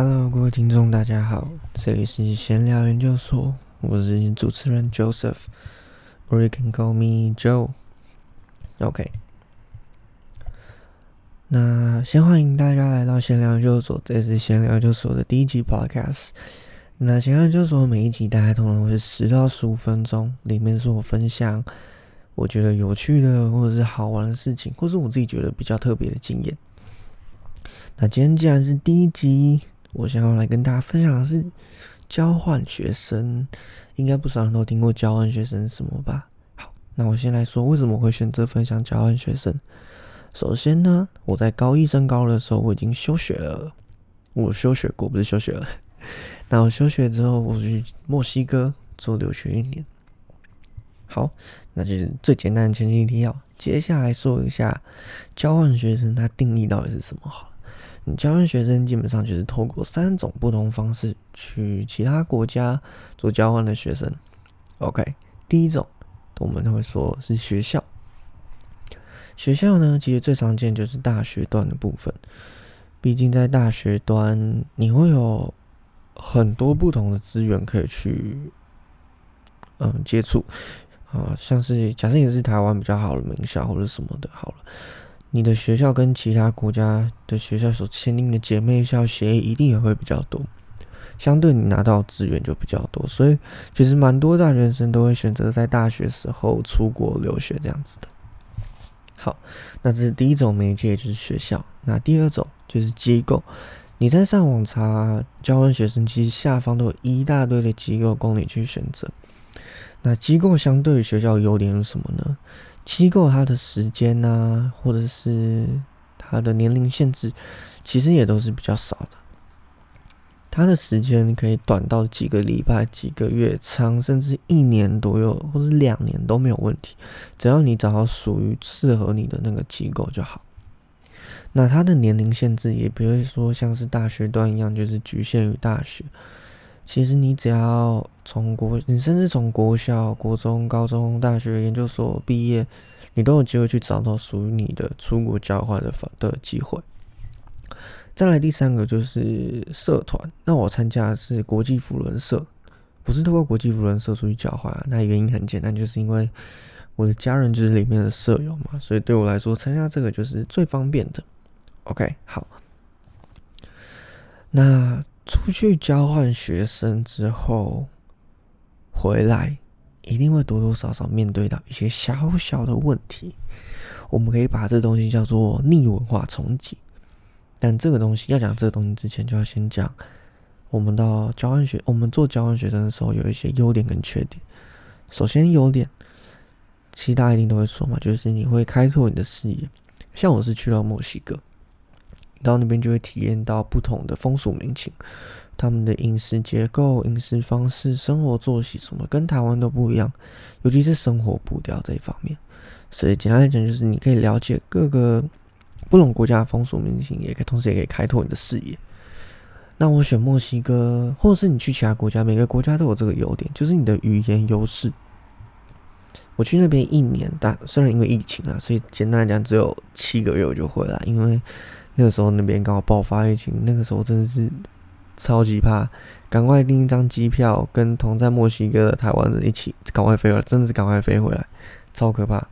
Hello，各位听众，大家好，这里是闲聊研究所，我是主持人 Joseph，or you can call me Joe。OK，那先欢迎大家来到闲聊研究所，这是闲聊研究所的第一集 Podcast。那闲聊研究所每一集大概通常会十到十五分钟，里面是我分享我觉得有趣的或者是好玩的事情，或是我自己觉得比较特别的经验。那今天既然是第一集，我想要来跟大家分享的是交换学生。应该不少人都听过交换学生什么吧？好，那我先来说为什么会选择分享交换学生。首先呢，我在高一升高的时候我已经休学了，我休学过，不是休学了。那我休学之后，我去墨西哥做留学一年。好，那就是最简单的前提提要。接下来说一下交换学生它定义到底是什么好。交换学生基本上就是透过三种不同方式去其他国家做交换的学生。OK，第一种我们会说是学校。学校呢，其实最常见就是大学段的部分。毕竟在大学端，你会有很多不同的资源可以去嗯接触啊，像是假设你是台湾比较好的名校或者什么的，好了。你的学校跟其他国家的学校所签订的姐妹校协议一定也会比较多，相对你拿到资源就比较多，所以其实蛮多大学生都会选择在大学时候出国留学这样子的。好，那这是第一种媒介，就是学校。那第二种就是机构，你在上网查交换学生，其实下方都有一大堆的机构供你去选择。那机构相对于学校优点是什么呢？机构它的时间呢，或者是它的年龄限制，其实也都是比较少的。它的时间可以短到几个礼拜、几个月，长甚至一年左右，或者两年都没有问题。只要你找到属于适合你的那个机构就好。那它的年龄限制也不会说像是大学段一样，就是局限于大学。其实你只要从国，你甚至从国小、国中、高中、大学、研究所毕业，你都有机会去找到属于你的出国交换的方的机会。再来第三个就是社团，那我参加的是国际辅伦社，不是透过国际辅伦社出去交换，那原因很简单，就是因为我的家人就是里面的舍友嘛，所以对我来说参加这个就是最方便的。OK，好，那。出去交换学生之后回来，一定会多多少少面对到一些小小的问题。我们可以把这东西叫做逆文化冲击。但这个东西要讲这个东西之前，就要先讲我们到交换学，我们做交换学生的时候有一些优点跟缺点。首先优点，其他一定都会说嘛，就是你会开拓你的视野。像我是去到墨西哥。到那边就会体验到不同的风俗民情，他们的饮食结构、饮食方式、生活作息什么跟台湾都不一样，尤其是生活步调这一方面。所以简单来讲，就是你可以了解各个不同国家的风俗民情，也可以同时也可以开拓你的视野。那我选墨西哥，或者是你去其他国家，每个国家都有这个优点，就是你的语言优势。我去那边一年，但虽然因为疫情啊，所以简单来讲只有七个月我就回来，因为。那个时候那边刚好爆发疫情，那个时候真的是超级怕，赶快订一张机票，跟同在墨西哥的台湾人一起赶快飞回来，真的是赶快飞回来，超可怕。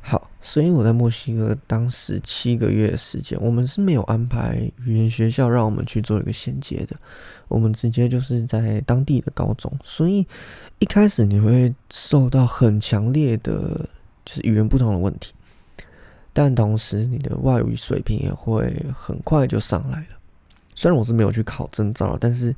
好，所以我在墨西哥当时七个月的时间，我们是没有安排语言学校让我们去做一个衔接的，我们直接就是在当地的高中，所以一开始你会受到很强烈的，就是语言不同的问题。但同时，你的外语水平也会很快就上来了。虽然我是没有去考证照，但是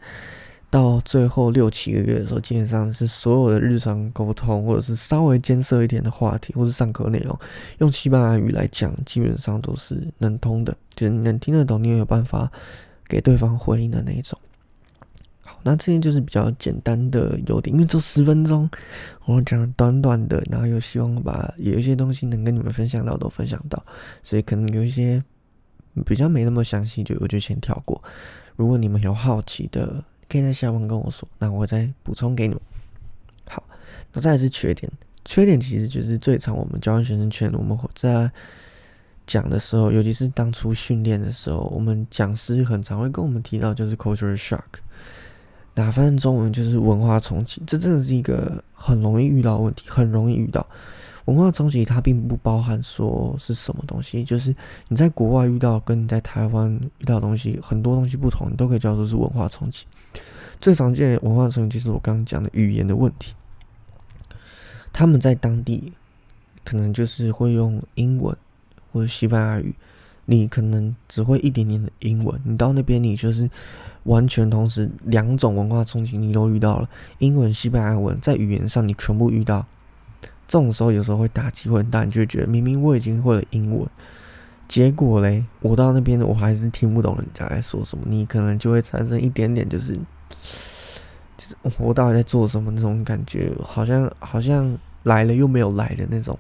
到最后六七个月的时候，基本上是所有的日常沟通，或者是稍微艰涩一点的话题，或是上课内容，用西班牙语来讲，基本上都是能通的，就是你能听得懂，你也有办法给对方回应的那一种。那这些就是比较简单的优点，因为做十分钟，我讲短短的，然后又希望把有一些东西能跟你们分享到都分享到，所以可能有一些比较没那么详细，就我就先跳过。如果你们有好奇的，可以在下方跟我说，那我再补充给你们。好，那再是缺点，缺点其实就是最常我们交换学生圈，我们在讲的时候，尤其是当初训练的时候，我们讲师很常会跟我们提到，就是 culture shock。打翻中文就是文化冲击，这真的是一个很容易遇到问题，很容易遇到文化冲击。它并不包含说是什么东西，就是你在国外遇到跟你在台湾遇到的东西很多东西不同，你都可以叫做是文化冲击。最常见的文化冲击就是我刚刚讲的语言的问题。他们在当地可能就是会用英文或者西班牙语，你可能只会一点点的英文，你到那边你就是。完全同时，两种文化冲击你都遇到了，英文、西班牙文，在语言上你全部遇到。这种时候有时候会打击会很大，你就觉得明明我已经会了英文，结果嘞，我到那边我还是听不懂人家在说什么，你可能就会产生一点点就是，就是我到底在做什么那种感觉，好像好像来了又没有来的那种。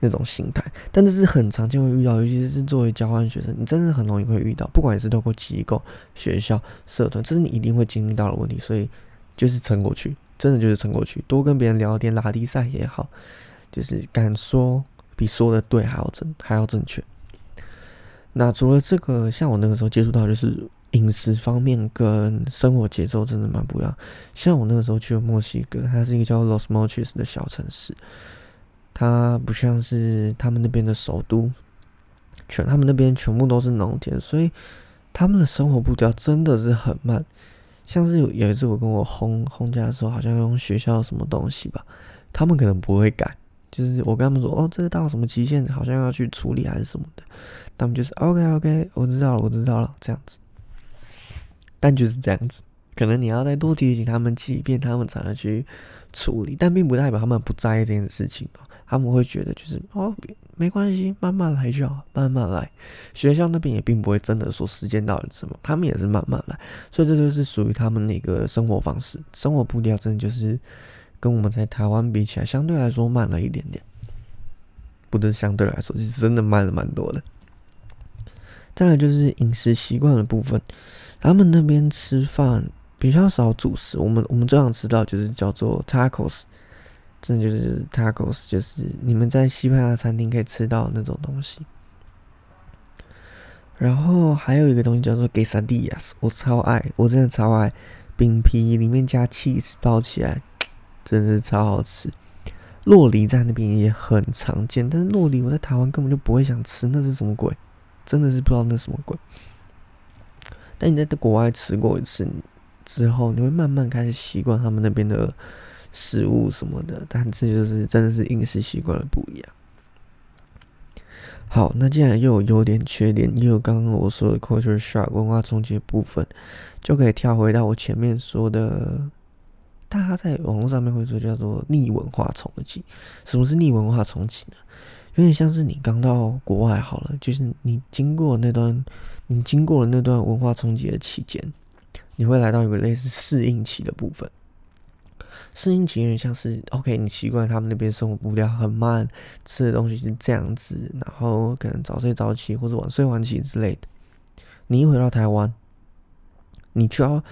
那种心态，但这是很常见会遇到，尤其是作为交换学生，你真的很容易会遇到。不管你是透过机构、学校、社团，这是你一定会经历到的问题。所以就是撑过去，真的就是撑过去。多跟别人聊天、拉低赛也好，就是敢说比说的对还要正，还要正确。那除了这个，像我那个时候接触到，就是饮食方面跟生活节奏真的蛮不一样。像我那个时候去了墨西哥，它是一个叫 Los Mochis 的小城市。它不像是他们那边的首都，全他们那边全部都是农田，所以他们的生活步调真的是很慢。像是有有一次我跟我轰轰家说，好像用学校什么东西吧，他们可能不会改，就是我跟他们说，哦，这个到什么期限，好像要去处理还是什么的，他们就是 OK OK，我知道了，我知道了，这样子。但就是这样子，可能你要再多提醒他们几遍，他们才能去处理，但并不代表他们不在意这件事情他们会觉得就是哦，没关系，慢慢来就好，慢慢来。学校那边也并不会真的说时间到了什么，他们也是慢慢来。所以这就是属于他们那个生活方式，生活步调真的就是跟我们在台湾比起来，相对来说慢了一点点。不是相对来说，是真的慢了蛮多的。再来就是饮食习惯的部分，他们那边吃饭比较少主食，我们我们最常吃到就是叫做 tacos。真的就是 tacos，就是你们在西班牙餐厅可以吃到那种东西。然后还有一个东西叫做 quesadillas，我超爱，我真的超爱，饼皮里面加 cheese 包起来，真的是超好吃。洛梨在那边也很常见，但是洛梨我在台湾根本就不会想吃，那是什么鬼？真的是不知道那什么鬼。但你在国外吃过一次之后，你会慢慢开始习惯他们那边的。食物什么的，但这就是真的是饮食习惯的不一样。好，那既然又有优点、缺点，又有刚刚我说的 culture shock 文化冲击的部分，就可以跳回到我前面说的，大家在网络上面会说叫做逆文化冲击。什么是逆文化冲击呢？有点像是你刚到国外好了，就是你经过那段，你经过了那段文化冲击的期间，你会来到一个类似适应期的部分。适应期有点像是，OK，你习惯他们那边生活步调很慢，吃的东西是这样子，然后可能早睡早起或者晚睡晚起之类的。你一回到台湾，你就要，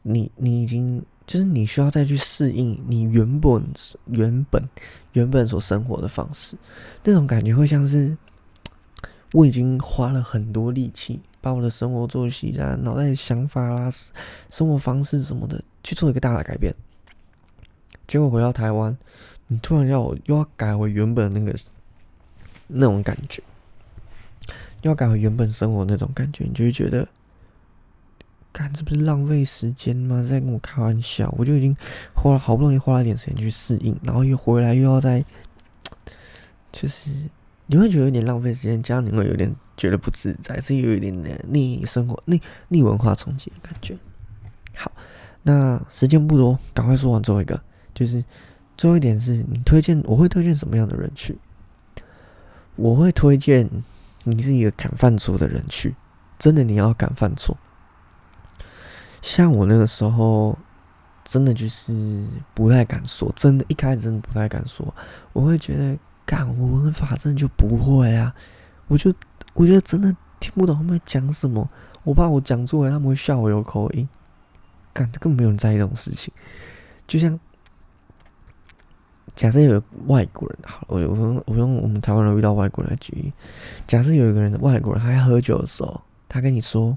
你你已经就是你需要再去适应你原本原本原本所生活的方式，那种感觉会像是我已经花了很多力气，把我的生活作息啊、脑袋的想法啦、生活方式什么的去做一个大的改变。结果回到台湾，你突然要我又要改回原本那个那种感觉，又要改回原本生活那种感觉，你就会觉得，干这不是浪费时间吗？在跟我开玩笑？我就已经花了好不容易花了点时间去适应，然后又回来又要再，就是你会觉得有点浪费时间，加上你会有点觉得不自在，是有一点点逆生活、逆逆文化冲击的感觉。好，那时间不多，赶快说完最后一个。就是最后一点是你推荐，我会推荐什么样的人去？我会推荐你是一个敢犯错的人去，真的你要敢犯错。像我那个时候，真的就是不太敢说，真的，一开始真的不太敢说。我会觉得，干我文法真的就不会啊，我就我觉得真的听不懂他们讲什么，我怕我讲错了，他们会笑我有口音。干，根本没有人在意这种事情，就像。假设有外国人，好，我我用我用我们台湾人遇到外国人来举例。假设有一个人，外国人，他在喝酒的时候，他跟你说：“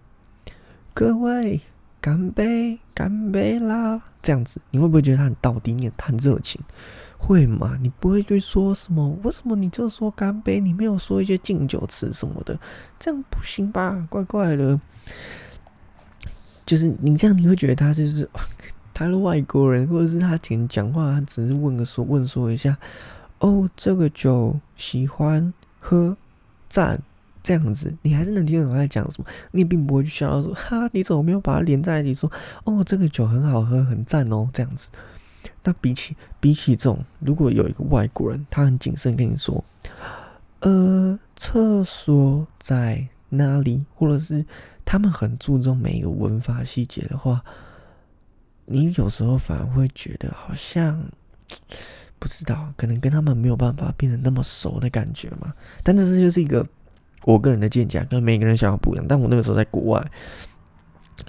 各位，干杯，干杯啦！”这样子，你会不会觉得他很到底，你很热情？会吗？你不会去说什么？为什么你就说干杯？你没有说一些敬酒词什么的？这样不行吧？怪怪的。就是你这样，你会觉得他就是。他是外国人，或者是他听讲话，他只是问个说问说一下，哦，这个酒喜欢喝，赞这样子，你还是能听懂他在讲什么，你并不会去笑到说，哈，你怎么没有把它连在一起说，哦，这个酒很好喝，很赞哦，这样子。那比起比起这种，如果有一个外国人，他很谨慎跟你说，呃，厕所在哪里，或者是他们很注重每一个文法细节的话。你有时候反而会觉得好像不知道，可能跟他们没有办法变得那么熟的感觉嘛。但这是就是一个我个人的见解，跟每个人想法不一样。但我那个时候在国外，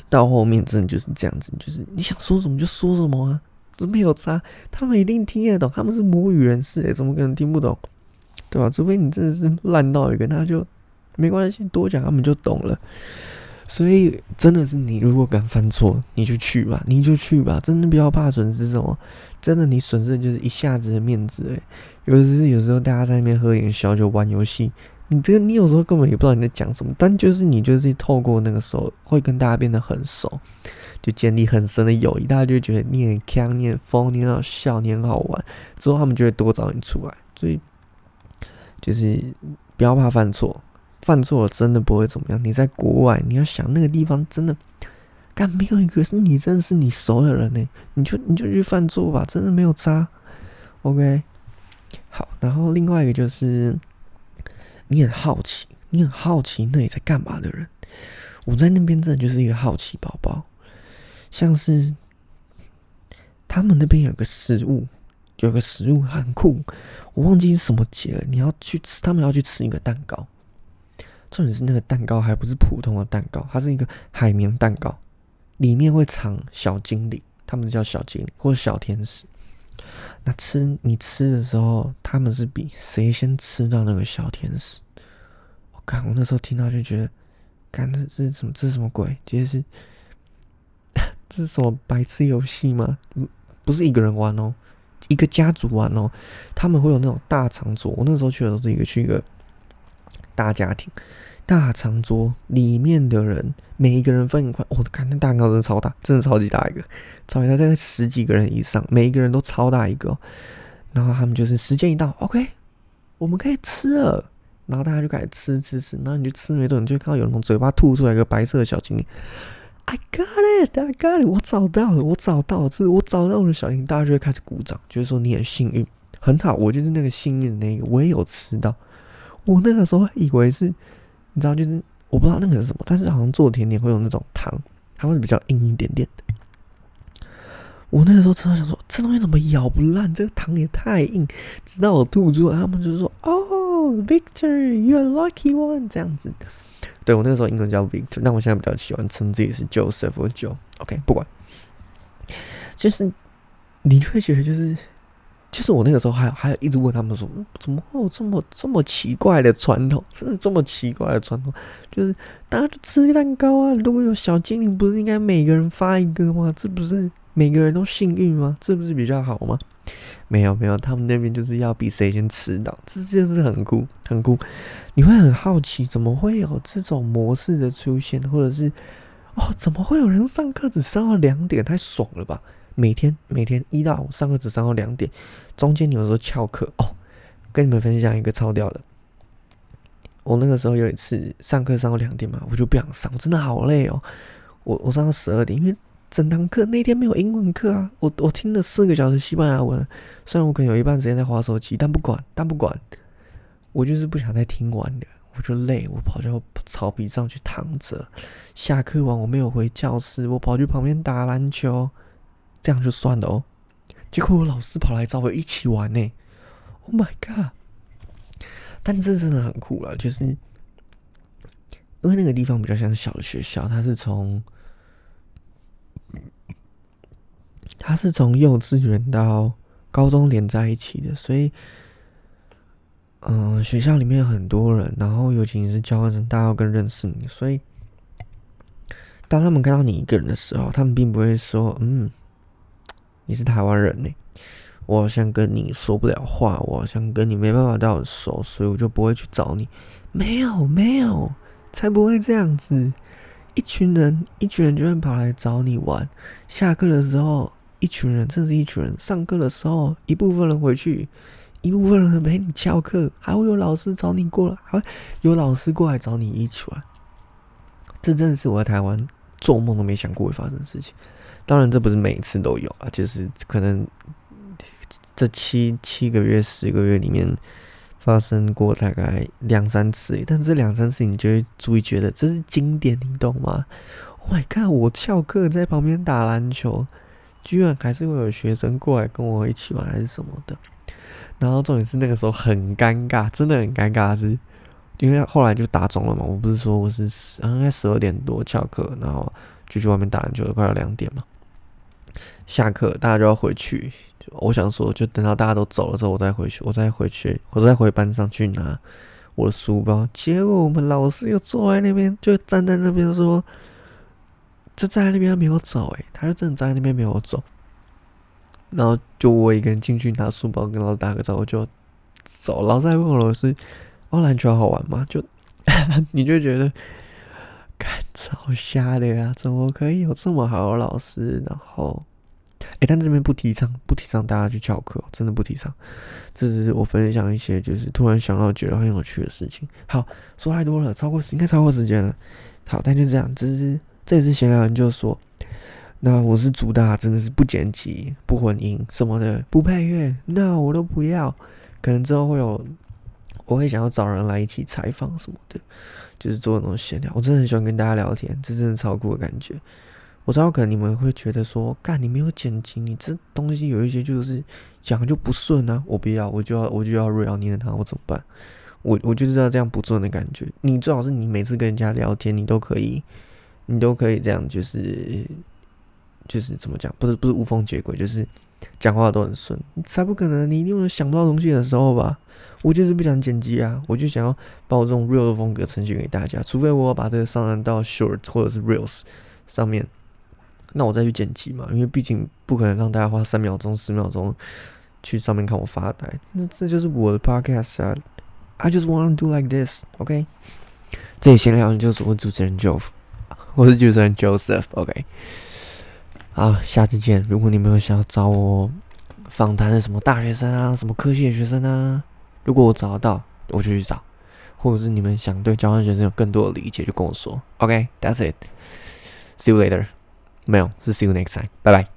到后面真的就是这样子，就是你想说什么就说什么啊，这没有差，他们一定听得懂，他们是母语人士，哎，怎么可能听不懂？对吧？除非你真的是烂到一个，那就没关系，多讲他们就懂了。所以真的是你，如果敢犯错，你就去吧，你就去吧。真的不要怕损失什么，真的你损失的就是一下子的面子。诶，尤其是有时候大家在那边喝点小酒玩游戏，你这个你有时候根本也不知道你在讲什么，但就是你就是透过那个时候会跟大家变得很熟，就建立很深的友谊，大家就觉得你很强，你很疯，你很好笑，你很好玩，之后他们就会多找你出来。所以就是不要怕犯错。犯错了真的不会怎么样。你在国外，你要想那个地方真的，干没有一个是你认识你熟的人呢，你就你就去犯错吧，真的没有差。OK，好，然后另外一个就是你很好奇，你很好奇那里在干嘛的人。我在那边真的就是一个好奇宝宝，像是他们那边有个食物，有个食物很酷，我忘记是什么节了。你要去吃，他们要去吃一个蛋糕。重点是那个蛋糕还不是普通的蛋糕，它是一个海绵蛋糕，里面会藏小精灵，他们叫小精灵或者小天使。那吃你吃的时候，他们是比谁先吃到那个小天使。我看我那时候听到就觉得，干这是什么？这是什么鬼？其实是这是什么白痴游戏吗？不是一个人玩哦，一个家族玩哦。他们会有那种大长桌。我那时候去的时候是一个去一个。大家庭，大长桌里面的人，每一个人分一块。我看那蛋糕真的超大，真的超级大一个，超级大，在十几个人以上，每一个人都超大一个。然后他们就是时间一到，OK，我们可以吃了。然后大家就开始吃吃吃，然后你就吃没多久，你就看到有人从嘴巴吐出来一个白色的小精灵。I got it, I got it，我找到了，我找到了，是我找到我的小精灵。大家就会开始鼓掌，就是说你很幸运，很好，我就是那个幸运的那个，我也有吃到。我那个时候以为是，你知道，就是我不知道那个是什么，但是好像做甜点会有那种糖，它会比较硬一点点的。我那个时候真的想说，这东西怎么咬不烂？这个糖也太硬，直到我吐出来，他们就说：“哦，Victor，you are lucky one。”这样子。对我那个时候英文叫 Victor，但我现在比较喜欢称自己是 Joseph 或 Joe。OK，不管，就是你会觉得就是。其实我那个时候还还一直问他们说，怎么会有这么这么奇怪的传统？是这么奇怪的传统，就是大家就吃蛋糕啊。如果有小精灵，不是应该每个人发一个吗？这不是每个人都幸运吗？这不是比较好吗？没有没有，他们那边就是要比谁先吃到，这就是很酷很酷。你会很好奇，怎么会有这种模式的出现，或者是哦，怎么会有人上课只上到两点？太爽了吧！每天每天一到上课只上到两点，中间有时候翘课哦。跟你们分享一个超屌的，我那个时候有一次上课上到两点嘛，我就不想上，我真的好累哦。我我上到十二点，因为整堂课那天没有英文课啊。我我听了四个小时西班牙文，虽然我可能有一半时间在划手机，但不管但不管，我就是不想再听完的，我就累，我跑到草皮上去躺着。下课完我没有回教室，我跑去旁边打篮球。这样就算了哦，结果我老师跑来找我一起玩呢。Oh my god！但这真的很酷了，就是因为那个地方比较像小学校，它是从它是从幼稚园到高中连在一起的，所以，嗯，学校里面有很多人，然后尤其是交换生，大家要更认识你，所以，当他们看到你一个人的时候，他们并不会说，嗯，你是台湾人呢，我好像跟你说不了话，我好像跟你没办法到很熟，所以我就不会去找你。没有，没有，才不会这样子。一群人，一群人就会跑来找你玩。下课的时候，一群人，甚至一群人；上课的时候，一部分人回去，一部分人陪你翘课，还会有老师找你过来，还会有老师过来找你一起玩。这真的是我在台湾做梦都没想过会发生的事情。当然，这不是每一次都有啊，就是可能这七七个月、十个月里面。发生过大概两三次，但这两三次你就会注意觉得这是经典，你懂吗？Oh my god！我翘课在旁边打篮球，居然还是会有学生过来跟我一起玩，还是什么的。然后重点是那个时候很尴尬，真的很尴尬，是因为后来就打肿了嘛。我不是说我是十，应该十二点多翘课，然后就去外面打篮球，快要两点嘛。下课大家就要回去。我想说，就等到大家都走了之后，我再回去，我再回去，我再回班上去拿我的书包。结果我们老师又坐在那边，就站在那边说，就站在那边没有走，诶，他就真的站在那边没有走。然后就我一个人进去拿书包，跟老师打个招呼就走。老师还问我老师：“哦，篮球好玩吗？”就 你就觉得，看超瞎的呀，怎么可以有这么好的老师？然后。哎，但这边不提倡，不提倡大家去翘课，真的不提倡。这只是我分享一些，就是突然想到觉得很有趣的事情。好，说太多了，超过应该超过时间了。好，但就这样，只是这也是闲聊研究所。那我是主打，真的是不剪辑、不混音什么的，不配乐，那我都不要。可能之后会有，我会想要找人来一起采访什么的，就是做那种闲聊。我真的很喜欢跟大家聊天，这真的超酷的感觉。我知道可能你们会觉得说，干你没有剪辑，你这东西有一些就是讲就不顺啊。我不要，我就要我就要 real 你的他，我怎么办？我我就知道这样不顺的感觉。你最好是你每次跟人家聊天，你都可以，你都可以这样，就是就是怎么讲？不是不是无缝接轨，就是讲话都很顺，才不可能。你一定有想不到东西的时候吧？我就是不想剪辑啊，我就想要把我这种 real 的风格呈现给大家。除非我要把这个上传到 short 或者是 reels 上面。那我再去剪辑嘛，因为毕竟不可能让大家花三秒钟、十秒钟去上面看我发呆。那这就是我的 podcast 啊！I just want to do like this，OK？这里闲聊就是我主持人 Joseph，我是主持人 Joseph，OK？好，下次见。如果你们有想要找我访谈的什么大学生啊、什么科系的学生啊，如果我找得到，我就去找；或者是你们想对交换学生有更多的理解，就跟我说。OK？That's it。See you later. 没有，是 see you next time，拜拜。